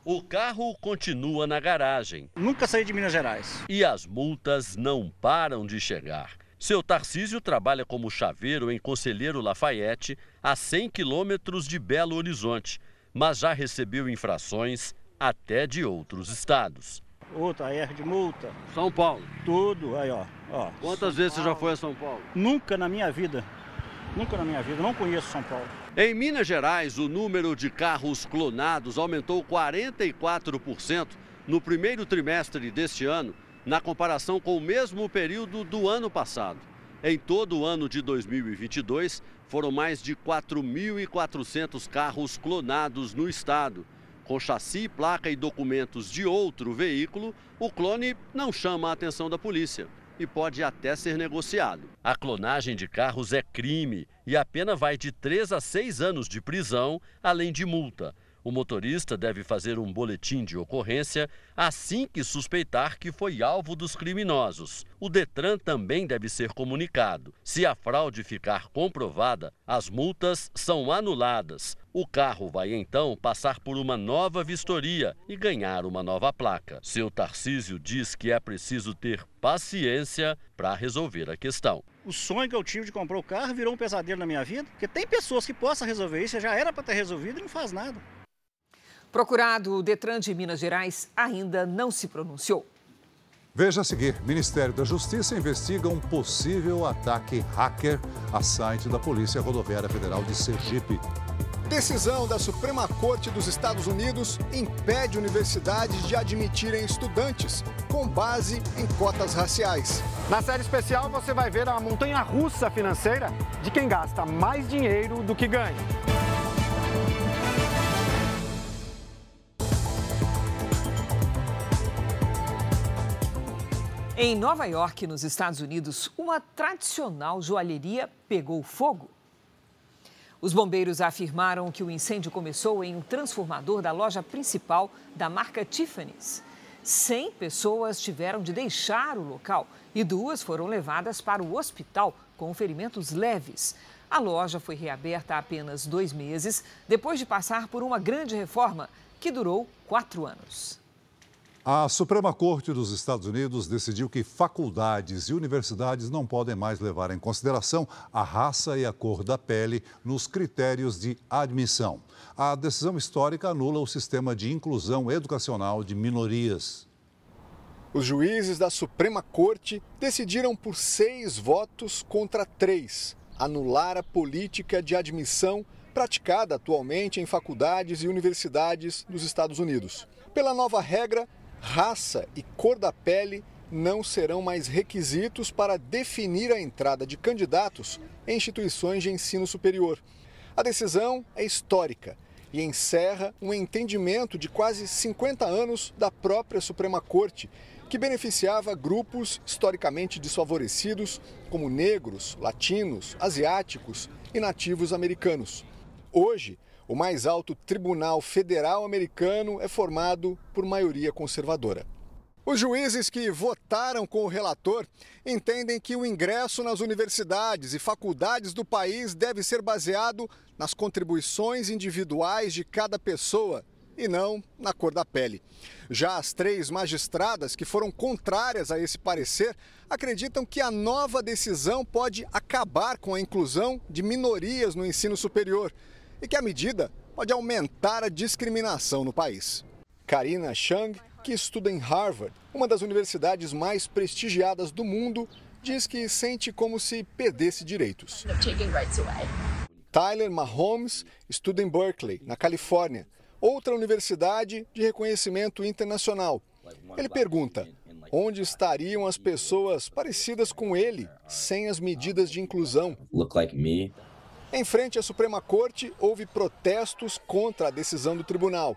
O carro continua na garagem. Nunca saí de Minas Gerais. E as multas não param de chegar. Seu Tarcísio trabalha como chaveiro em Conselheiro Lafayette, a 100 quilômetros de Belo Horizonte, mas já recebeu infrações até de outros estados outra R de multa. São Paulo? Tudo, aí ó. ó Quantas São vezes Paulo. você já foi a São Paulo? Nunca na minha vida. Nunca na minha vida, não conheço São Paulo. Em Minas Gerais, o número de carros clonados aumentou 44% no primeiro trimestre deste ano, na comparação com o mesmo período do ano passado. Em todo o ano de 2022, foram mais de 4.400 carros clonados no estado, com chassi, placa e documentos de outro veículo, o clone não chama a atenção da polícia e pode até ser negociado. A clonagem de carros é crime e a pena vai de 3 a 6 anos de prisão, além de multa. O motorista deve fazer um boletim de ocorrência assim que suspeitar que foi alvo dos criminosos. O Detran também deve ser comunicado. Se a fraude ficar comprovada, as multas são anuladas. O carro vai então passar por uma nova vistoria e ganhar uma nova placa. Seu Tarcísio diz que é preciso ter paciência para resolver a questão. O sonho que eu tive de comprar o carro virou um pesadelo na minha vida, porque tem pessoas que possam resolver isso, já era para ter resolvido e não faz nada. Procurado, o Detran de Minas Gerais ainda não se pronunciou. Veja a seguir: Ministério da Justiça investiga um possível ataque hacker a site da Polícia Rodoviária Federal de Sergipe. Decisão da Suprema Corte dos Estados Unidos impede universidades de admitirem estudantes com base em cotas raciais. Na série especial, você vai ver a montanha russa financeira de quem gasta mais dinheiro do que ganha. Em Nova York, nos Estados Unidos, uma tradicional joalheria pegou fogo. Os bombeiros afirmaram que o incêndio começou em um transformador da loja principal da marca Tiffany's. 100 pessoas tiveram de deixar o local e duas foram levadas para o hospital com ferimentos leves. A loja foi reaberta há apenas dois meses, depois de passar por uma grande reforma que durou quatro anos. A Suprema Corte dos Estados Unidos decidiu que faculdades e universidades não podem mais levar em consideração a raça e a cor da pele nos critérios de admissão. A decisão histórica anula o sistema de inclusão educacional de minorias. Os juízes da Suprema Corte decidiram por seis votos contra três anular a política de admissão praticada atualmente em faculdades e universidades dos Estados Unidos. Pela nova regra, raça e cor da pele não serão mais requisitos para definir a entrada de candidatos em instituições de ensino superior. A decisão é histórica e encerra um entendimento de quase 50 anos da própria Suprema Corte, que beneficiava grupos historicamente desfavorecidos, como negros, latinos, asiáticos e nativos americanos. Hoje, o mais alto tribunal federal americano é formado por maioria conservadora. Os juízes que votaram com o relator entendem que o ingresso nas universidades e faculdades do país deve ser baseado nas contribuições individuais de cada pessoa e não na cor da pele. Já as três magistradas que foram contrárias a esse parecer acreditam que a nova decisão pode acabar com a inclusão de minorias no ensino superior e que a medida pode aumentar a discriminação no país. Karina Chang, que estuda em Harvard, uma das universidades mais prestigiadas do mundo, diz que sente como se perdesse direitos. Tyler Mahomes estuda em Berkeley, na Califórnia, outra universidade de reconhecimento internacional. Ele pergunta: onde estariam as pessoas parecidas com ele sem as medidas de inclusão? Em frente à Suprema Corte, houve protestos contra a decisão do tribunal.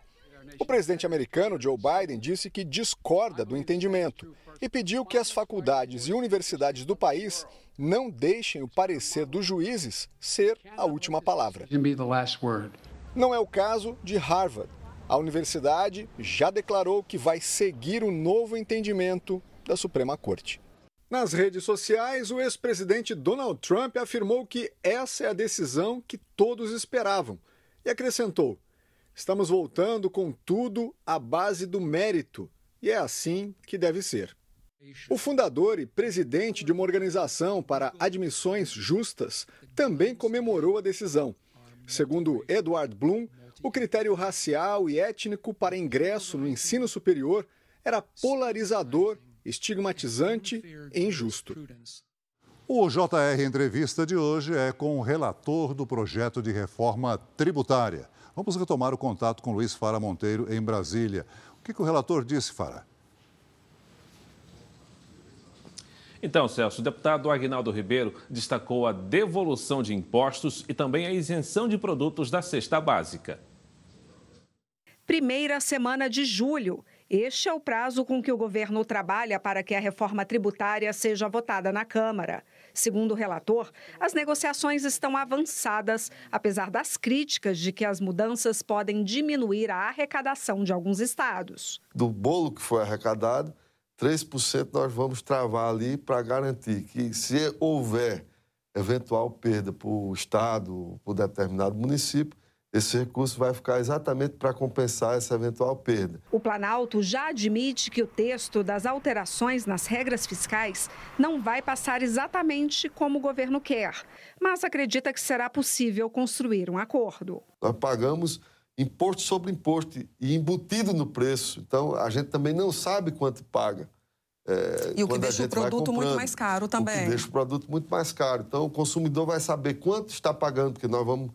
O presidente americano Joe Biden disse que discorda do entendimento e pediu que as faculdades e universidades do país não deixem o parecer dos juízes ser a última palavra. Não é o caso de Harvard. A universidade já declarou que vai seguir o novo entendimento da Suprema Corte. Nas redes sociais, o ex-presidente Donald Trump afirmou que essa é a decisão que todos esperavam e acrescentou: Estamos voltando com tudo à base do mérito e é assim que deve ser. O fundador e presidente de uma organização para admissões justas também comemorou a decisão. Segundo Edward Bloom, o critério racial e étnico para ingresso no ensino superior era polarizador, estigmatizante e injusto. O JR Entrevista de hoje é com o relator do projeto de reforma tributária. Vamos retomar o contato com Luiz Fara Monteiro em Brasília. O que, que o relator disse, Fara? Então, Celso, o deputado Agnaldo Ribeiro destacou a devolução de impostos e também a isenção de produtos da cesta básica. Primeira semana de julho. Este é o prazo com que o governo trabalha para que a reforma tributária seja votada na Câmara. Segundo o relator, as negociações estão avançadas, apesar das críticas de que as mudanças podem diminuir a arrecadação de alguns estados. Do bolo que foi arrecadado, 3% nós vamos travar ali para garantir que, se houver eventual perda para o Estado, por determinado município, esse recurso vai ficar exatamente para compensar essa eventual perda. O Planalto já admite que o texto das alterações nas regras fiscais não vai passar exatamente como o governo quer, mas acredita que será possível construir um acordo. Nós pagamos imposto sobre imposto e embutido no preço. Então, a gente também não sabe quanto paga. É, e o que deixa o produto muito mais caro também. O que deixa o produto muito mais caro. Então, o consumidor vai saber quanto está pagando, porque nós vamos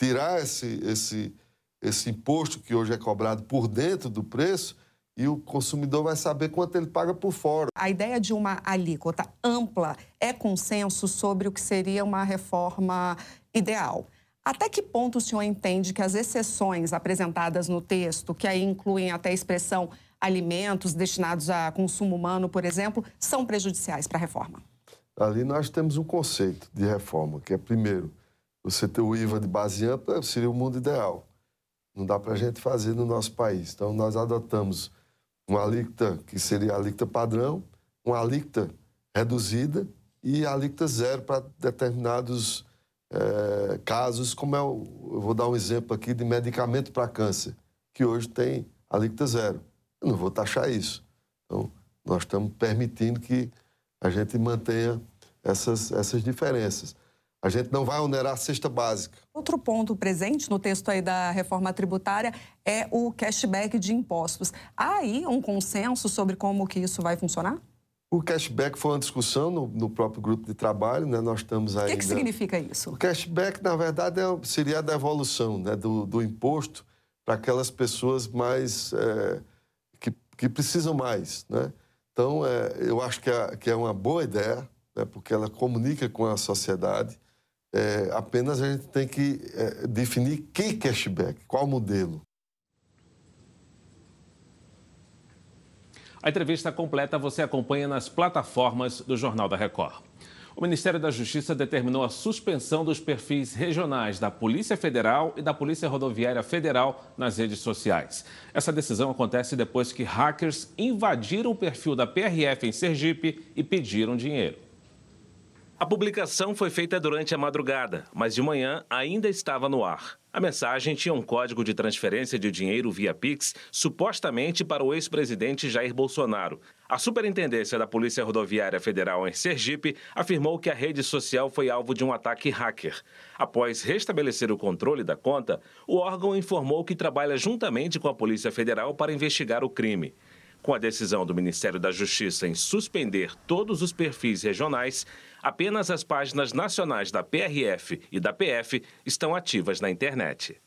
tirar esse, esse, esse imposto que hoje é cobrado por dentro do preço e o consumidor vai saber quanto ele paga por fora. A ideia de uma alíquota ampla é consenso sobre o que seria uma reforma ideal. Até que ponto o senhor entende que as exceções apresentadas no texto, que aí incluem até a expressão alimentos destinados a consumo humano, por exemplo, são prejudiciais para a reforma? Ali nós temos um conceito de reforma, que é, primeiro, você ter o IVA de base ampla seria o mundo ideal. Não dá para a gente fazer no nosso país. Então, nós adotamos uma alíquota que seria a alíquota padrão, uma alíquota reduzida e alíquota zero para determinados é, casos, como é o, eu vou dar um exemplo aqui de medicamento para câncer, que hoje tem alíquota zero. Eu não vou taxar isso. Então, nós estamos permitindo que a gente mantenha essas, essas diferenças. A gente não vai onerar a cesta básica. Outro ponto presente no texto aí da reforma tributária é o cashback de impostos. Há aí um consenso sobre como que isso vai funcionar? O cashback foi uma discussão no, no próprio grupo de trabalho, né? Nós estamos aí. O que, que significa isso? O cashback, na verdade, é, seria a devolução né? do, do imposto para aquelas pessoas mais é, que, que precisam mais, né? Então, é, eu acho que é, que é uma boa ideia, né? porque ela comunica com a sociedade. É, apenas a gente tem que é, definir que cashback, qual modelo. A entrevista completa você acompanha nas plataformas do Jornal da Record. O Ministério da Justiça determinou a suspensão dos perfis regionais da Polícia Federal e da Polícia Rodoviária Federal nas redes sociais. Essa decisão acontece depois que hackers invadiram o perfil da PRF em Sergipe e pediram dinheiro. A publicação foi feita durante a madrugada, mas de manhã ainda estava no ar. A mensagem tinha um código de transferência de dinheiro via Pix, supostamente para o ex-presidente Jair Bolsonaro. A Superintendência da Polícia Rodoviária Federal em Sergipe afirmou que a rede social foi alvo de um ataque hacker. Após restabelecer o controle da conta, o órgão informou que trabalha juntamente com a Polícia Federal para investigar o crime. Com a decisão do Ministério da Justiça em suspender todos os perfis regionais, apenas as páginas nacionais da PRF e da PF estão ativas na internet.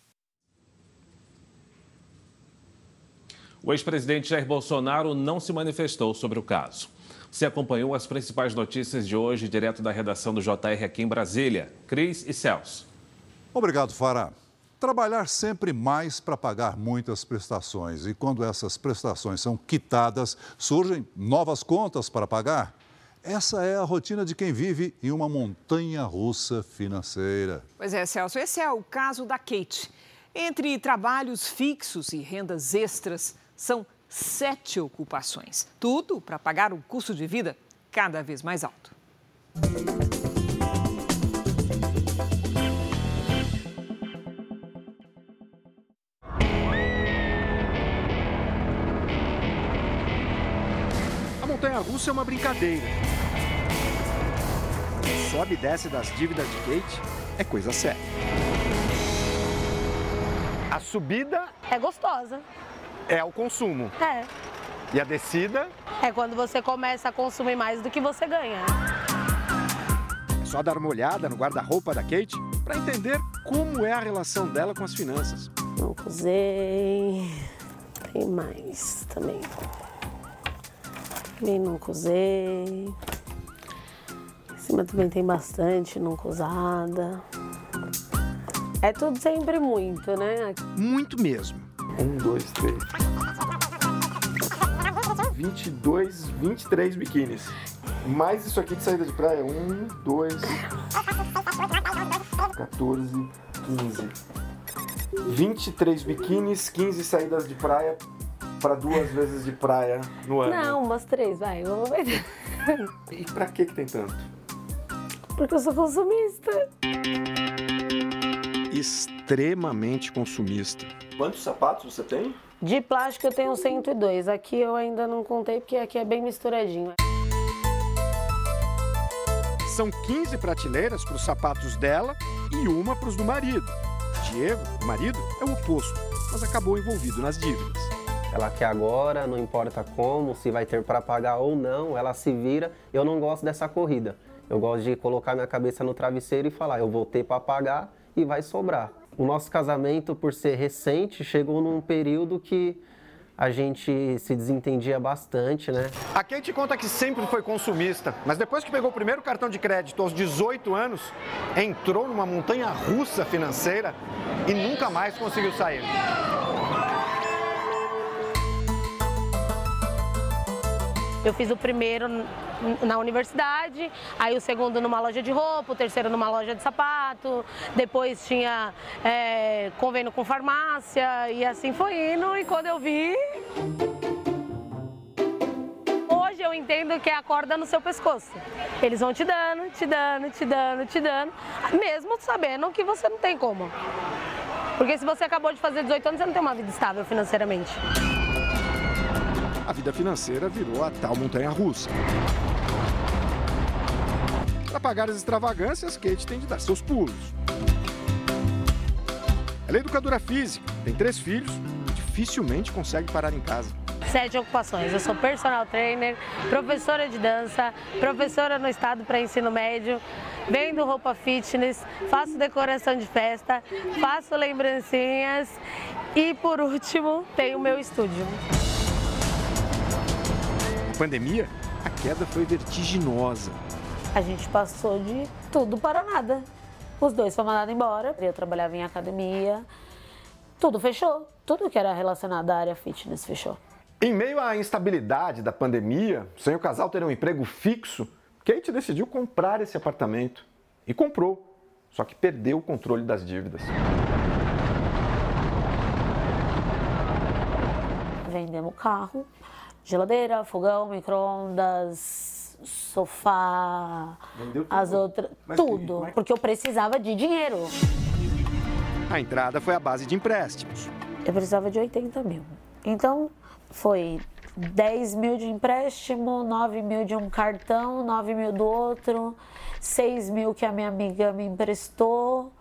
O ex-presidente Jair Bolsonaro não se manifestou sobre o caso. Você acompanhou as principais notícias de hoje direto da redação do JR aqui em Brasília. Cris e Celso. Obrigado, Fará trabalhar sempre mais para pagar muitas prestações. E quando essas prestações são quitadas, surgem novas contas para pagar. Essa é a rotina de quem vive em uma montanha russa financeira. Pois é, Celso, esse é o caso da Kate. Entre trabalhos fixos e rendas extras, são sete ocupações. Tudo para pagar o custo de vida cada vez mais alto. Montanha-russa é uma brincadeira. Sobe e desce das dívidas de Kate é coisa séria. A subida é gostosa. É o consumo. É. E a descida é quando você começa a consumir mais do que você ganha. É só dar uma olhada no guarda-roupa da Kate para entender como é a relação dela com as finanças. Não usei. Tem mais também. Nem nunca usei. Em cima também tem bastante nunca usada. É tudo sempre muito, né? Muito mesmo. Um, dois, três. 22, 23 biquínis. Mais isso aqui de saída de praia. Um, dois. 14, 15. 23 biquínis, 15 saídas de praia para duas vezes de praia no ano? Não, umas três, vai. Ver. E para que que tem tanto? Porque eu sou consumista. Extremamente consumista. Quantos sapatos você tem? De plástico eu tenho 102. Aqui eu ainda não contei porque aqui é bem misturadinho. São 15 prateleiras para os sapatos dela e uma para os do marido. Diego, o marido, é o oposto, mas acabou envolvido nas dívidas. Ela quer agora, não importa como, se vai ter para pagar ou não, ela se vira. Eu não gosto dessa corrida. Eu gosto de colocar minha cabeça no travesseiro e falar, eu vou ter para pagar e vai sobrar. O nosso casamento, por ser recente, chegou num período que a gente se desentendia bastante, né? A Kate conta que sempre foi consumista, mas depois que pegou o primeiro cartão de crédito aos 18 anos, entrou numa montanha russa financeira e nunca mais conseguiu sair. Eu fiz o primeiro na universidade, aí o segundo numa loja de roupa, o terceiro numa loja de sapato, depois tinha é, convênio com farmácia e assim foi indo. E quando eu vi. Hoje eu entendo que é a corda no seu pescoço. Eles vão te dando, te dando, te dando, te dando, mesmo sabendo que você não tem como. Porque se você acabou de fazer 18 anos, você não tem uma vida estável financeiramente a vida financeira virou a tal montanha russa. Para pagar as extravagâncias, Kate tem de dar seus pulos. Ela é educadora física, tem três filhos, dificilmente consegue parar em casa. Sete ocupações. Eu sou personal trainer, professora de dança, professora no estado para ensino médio, vendo roupa fitness, faço decoração de festa, faço lembrancinhas e, por último, tenho o meu estúdio pandemia, a queda foi vertiginosa. A gente passou de tudo para nada. Os dois foram mandados embora. Eu trabalhava em academia. Tudo fechou. Tudo que era relacionado à área fitness fechou. Em meio à instabilidade da pandemia, sem o casal ter um emprego fixo, Kate decidiu comprar esse apartamento. E comprou. Só que perdeu o controle das dívidas. Vendemos o carro, geladeira, fogão, micro-ondas, sofá, as outras, tudo, que, é que... porque eu precisava de dinheiro. A entrada foi à base de empréstimos. Eu precisava de 80 mil. Então, foi 10 mil de empréstimo, 9 mil de um cartão, 9 mil do outro, 6 mil que a minha amiga me emprestou,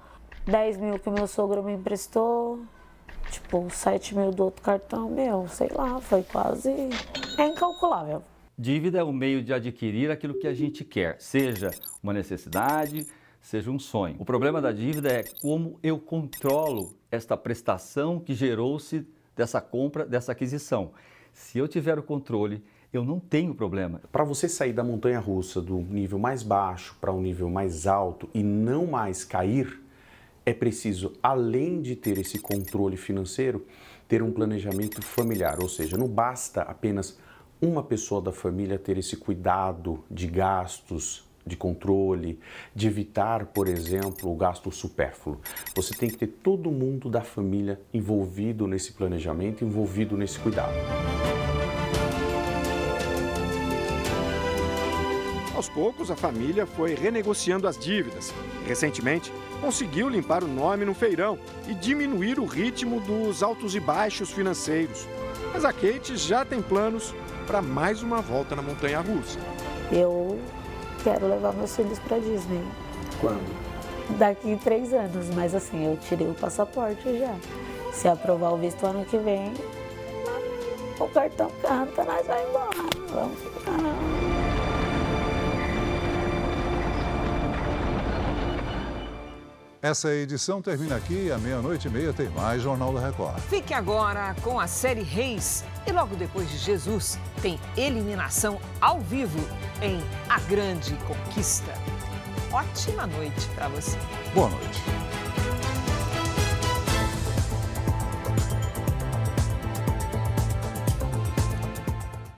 10 mil que o meu sogro me emprestou, tipo, 7 mil do outro cartão, meu, sei lá, foi quase. É incalculável. Dívida é o meio de adquirir aquilo que a gente quer, seja uma necessidade, seja um sonho. O problema da dívida é como eu controlo esta prestação que gerou-se dessa compra, dessa aquisição. Se eu tiver o controle, eu não tenho problema. Para você sair da montanha russa do nível mais baixo para um nível mais alto e não mais cair, é preciso, além de ter esse controle financeiro, ter um planejamento familiar. Ou seja, não basta apenas uma pessoa da família ter esse cuidado de gastos, de controle, de evitar, por exemplo, o gasto supérfluo. Você tem que ter todo mundo da família envolvido nesse planejamento, envolvido nesse cuidado. Aos poucos, a família foi renegociando as dívidas. Recentemente, conseguiu limpar o nome no feirão e diminuir o ritmo dos altos e baixos financeiros. Mas a Kate já tem planos para mais uma volta na montanha russa. Eu quero levar meus filhos para Disney. Quando? Daqui três anos, mas assim, eu tirei o passaporte já. Se aprovar o visto ano que vem, o cartão canta, nós vamos embora. Vamos ficar. Essa edição termina aqui, à meia-noite e meia tem mais Jornal da Record. Fique agora com a série Reis. E logo depois de Jesus, tem eliminação ao vivo em A Grande Conquista. Ótima noite para você. Boa noite.